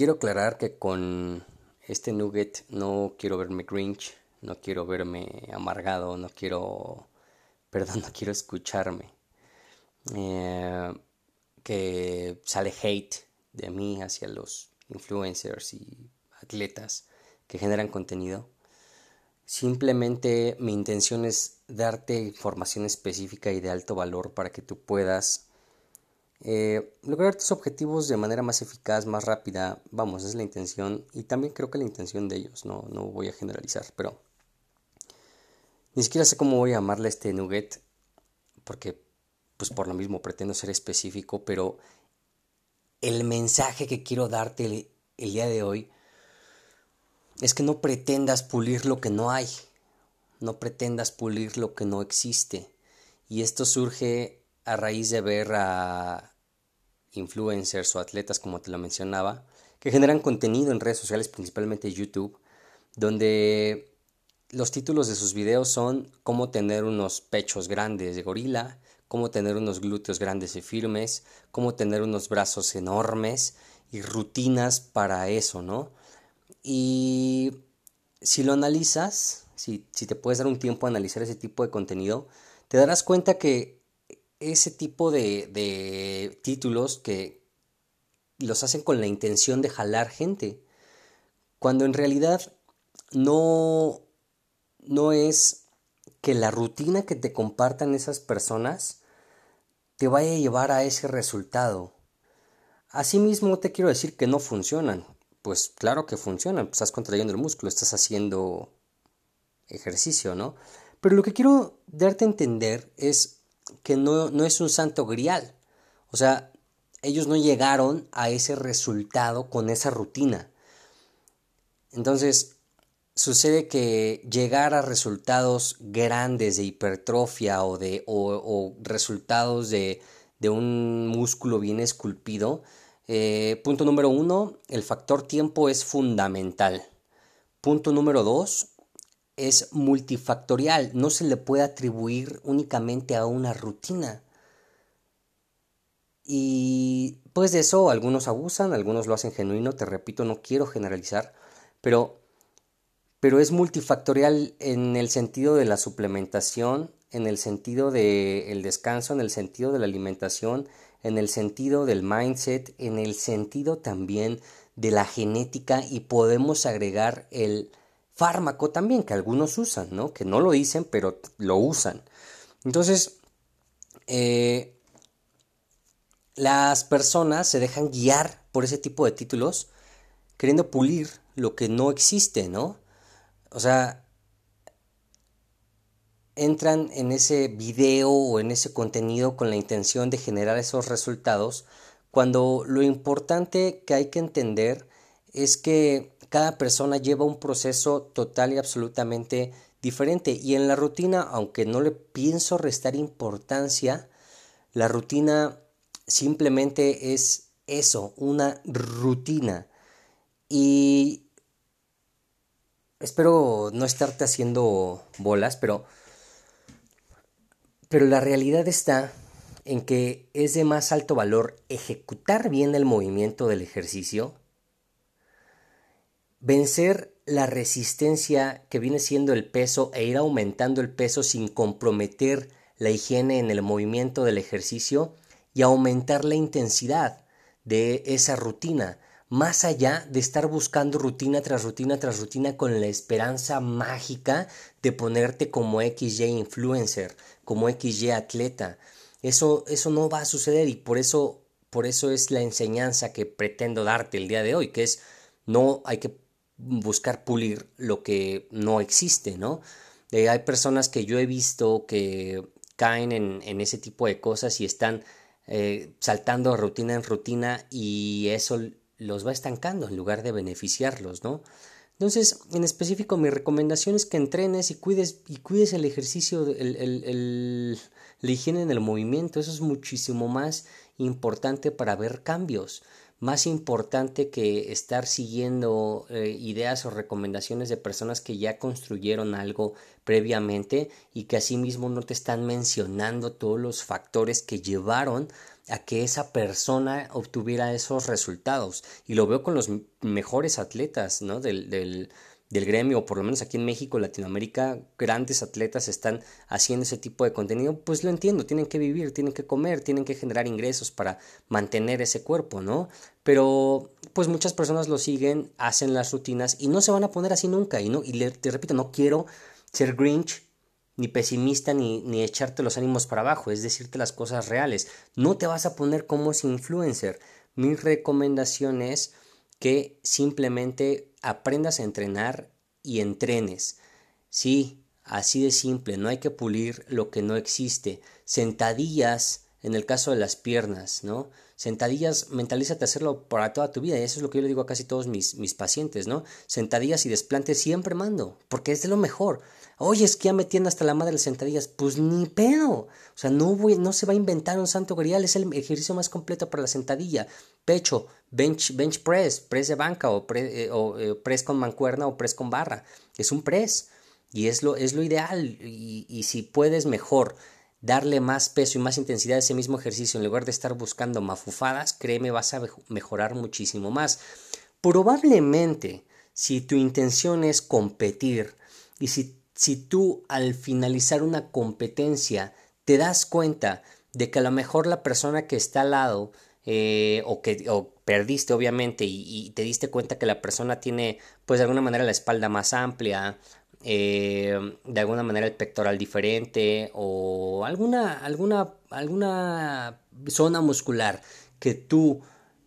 Quiero aclarar que con este nugget no quiero verme cringe, no quiero verme amargado, no quiero, perdón, no quiero escucharme. Eh, que sale hate de mí hacia los influencers y atletas que generan contenido. Simplemente mi intención es darte información específica y de alto valor para que tú puedas eh, lograr tus objetivos de manera más eficaz, más rápida, vamos, es la intención y también creo que la intención de ellos, no, no voy a generalizar, pero ni siquiera sé cómo voy a llamarle este nugget, porque pues por lo mismo pretendo ser específico, pero el mensaje que quiero darte el, el día de hoy es que no pretendas pulir lo que no hay, no pretendas pulir lo que no existe. Y esto surge a raíz de ver a influencers o atletas, como te lo mencionaba, que generan contenido en redes sociales, principalmente YouTube, donde los títulos de sus videos son cómo tener unos pechos grandes de gorila, cómo tener unos glúteos grandes y firmes, cómo tener unos brazos enormes y rutinas para eso, ¿no? Y si lo analizas, si, si te puedes dar un tiempo a analizar ese tipo de contenido, te darás cuenta que ese tipo de, títulos que los hacen con la intención de jalar gente, cuando en realidad no, no es que la rutina que te compartan esas personas te vaya a llevar a ese resultado. Asimismo, te quiero decir que no funcionan. Pues claro que funcionan, estás contrayendo el músculo, estás haciendo ejercicio, ¿no? Pero lo que quiero darte a entender es que no, no es un santo grial. O sea, ellos no llegaron a ese resultado con esa rutina. Entonces, sucede que llegar a resultados grandes de hipertrofia o, de, o, resultados de, de, un músculo bien esculpido, eh, punto número uno, el factor tiempo es fundamental. Punto número dos, es multifactorial, no se le puede atribuir únicamente a una rutina. Y pues de eso algunos abusan, algunos lo hacen genuino, te repito, no quiero generalizar, pero, pero es multifactorial en el sentido de la suplementación, en el sentido del descanso, en el sentido de la alimentación, en el sentido del mindset, en el sentido también de la genética y podemos agregar el fármaco también, que algunos usan, ¿no? Que no lo dicen, pero lo usan. Entonces, eh, las personas se dejan guiar por ese tipo de títulos, queriendo pulir lo que no existe, ¿no? O sea, entran en ese video o en ese contenido con la intención de generar esos resultados, cuando lo importante que hay que entender es que cada persona lleva un proceso total y absolutamente diferente. Y en la rutina, aunque no le pienso restar importancia, la rutina simplemente es eso, una rutina. Y espero no estarte haciendo bolas, pero pero la realidad está en que es de más alto valor ejecutar bien el movimiento del ejercicio vencer la resistencia que viene siendo el peso e ir aumentando el peso sin comprometer la higiene en el movimiento del ejercicio y aumentar la intensidad de esa rutina, más allá de estar buscando rutina tras rutina tras rutina con la esperanza mágica de ponerte como XY influencer, como XY atleta. Eso, eso no va a suceder y por eso, por eso es la enseñanza que pretendo darte el día de hoy, que es no hay que buscar pulir lo que no existe, ¿no? Eh, hay personas que yo he visto que caen en, ese tipo de cosas y están eh, saltando rutina en rutina y eso los va estancando en lugar de beneficiarlos, ¿no? Entonces, en específico, mi recomendación es que entrenes y cuides, y cuides el ejercicio, el, el, el, la higiene en el movimiento. Eso es muchísimo más importante para ver cambios más importante que estar siguiendo eh, ideas o recomendaciones de personas que ya construyeron algo previamente y que asimismo no te están mencionando todos los factores que llevaron a que esa persona obtuviera esos resultados. Y lo veo con los mejores atletas ¿no? del, del del gremio, o por lo menos aquí en México, Latinoamérica, grandes atletas están haciendo ese tipo de contenido, pues lo entiendo, tienen que vivir, tienen que comer, tienen que generar ingresos para mantener ese cuerpo, ¿no? Pero pues muchas personas lo siguen, hacen las rutinas y no se van a poner así nunca. Y, no, y te repito, no quiero ser grinch, ni pesimista, ni, ni echarte los ánimos para abajo, es decirte las cosas reales. No te vas a poner como ese influencer. Mi recomendación es que simplemente aprendas a entrenar y entrenes. Sí, así de simple, no hay que pulir lo que no existe. Sentadillas, en el caso de las piernas, ¿no? Sentadillas, mentalízate a hacerlo para toda tu vida, y eso es lo que yo le digo a casi todos mis, mis pacientes, ¿no? Sentadillas y desplantes siempre mando, porque es de lo mejor. Oye, es que ya me hasta la madre las sentadillas. Pues ni pedo. O sea, no, voy, no se va a inventar un santo grial. Es el ejercicio más completo para la sentadilla. Pecho, bench, bench press, press de banca o, eh, eh, press con mancuerna o press con barra. Es un press. Y es lo, es lo ideal. Y si puedes mejor darle más peso y más intensidad a ese mismo ejercicio en lugar de estar buscando mafufadas, créeme, vas a mejorar muchísimo más. Probablemente, si tu intención es competir y si si tú al finalizar una competencia te das cuenta de que a lo mejor la persona que está al lado eh, o que o perdiste obviamente y, te diste cuenta que la persona tiene pues de alguna manera la espalda más amplia eh, de alguna manera el pectoral diferente o alguna alguna alguna zona muscular que tú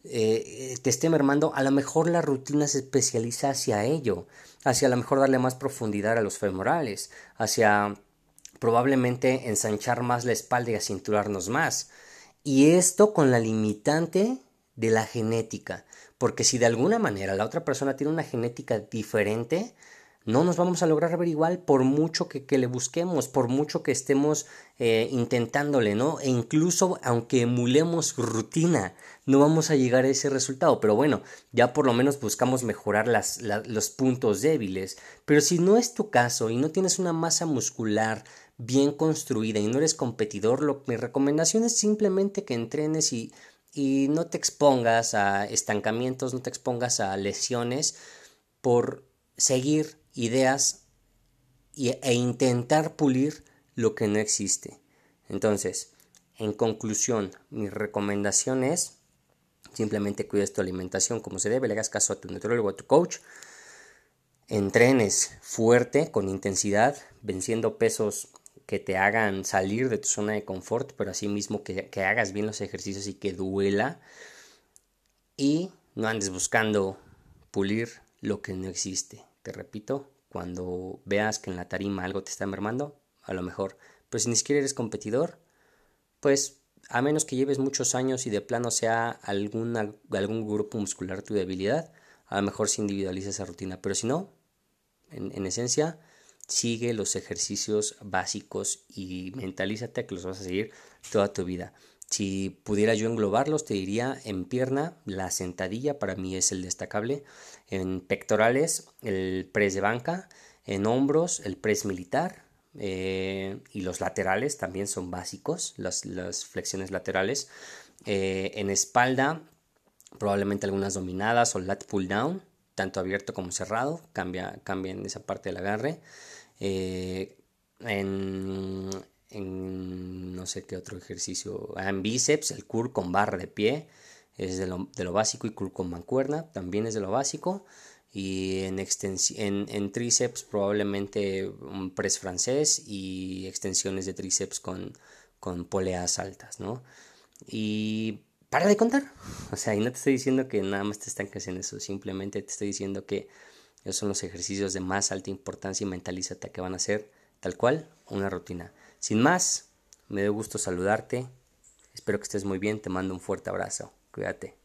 eh, te esté mermando a lo mejor la rutina se especializa hacia ello hacia a lo mejor darle más profundidad a los femorales, hacia probablemente ensanchar más la espalda y acinturarnos más. Y esto con la limitante de la genética, porque si de alguna manera la otra persona tiene una genética diferente, no nos vamos a lograr ver igual por mucho que, que le busquemos, por mucho que estemos eh, intentándole, ¿no? E incluso aunque emulemos rutina, no vamos a llegar a ese resultado. Pero bueno, ya por lo menos buscamos mejorar las, los puntos débiles. Pero si no es tu caso y no tienes una masa muscular bien construida y no eres competidor, lo, mi recomendación es simplemente que entrenes y, y no te expongas a estancamientos, no te expongas a lesiones por seguir ideas e intentar pulir lo que no existe. Entonces, en conclusión, mi recomendación es simplemente cuides tu alimentación como se debe, le hagas caso a tu nutriólogo, a tu coach, entrenes fuerte, con intensidad, venciendo pesos que te hagan salir de tu zona de confort, pero asimismo que, que hagas bien los ejercicios y que duela. Y no andes buscando pulir lo que no existe. Te repito, cuando veas que en la tarima algo te está mermando, a lo mejor. Pero si ni siquiera eres competidor, pues a menos que lleves muchos años y de plano sea alguna, algún grupo muscular tu debilidad, a lo mejor se individualiza esa rutina. Pero si no, en, en esencia, sigue los ejercicios básicos y mentalízate que los vas a seguir toda tu vida. Si pudiera yo englobarlos, te diría en pierna, la sentadilla para mí es el destacable, en pectorales, el press de banca, en hombros, el press militar, eh, y los laterales también son básicos, las, flexiones laterales. Eh, en espalda, probablemente algunas dominadas o lat pull down, tanto abierto como cerrado, cambia, en esa parte del agarre. Eh, en, en no sé qué otro ejercicio, en bíceps, el curl con barra de pie, es de lo, de lo básico y cool con mancuerna también es de lo básico y en, en, en, tríceps probablemente un press francés y extensiones de tríceps con, con poleas altas, ¿no? Y para de contar, o sea, y no te estoy diciendo que nada más te estanques en eso, simplemente te estoy diciendo que esos son los ejercicios de más alta importancia y mentalízate que van a ser tal cual una rutina. Sin más, me dio gusto saludarte, espero que estés muy bien, te mando un fuerte abrazo, cuídate.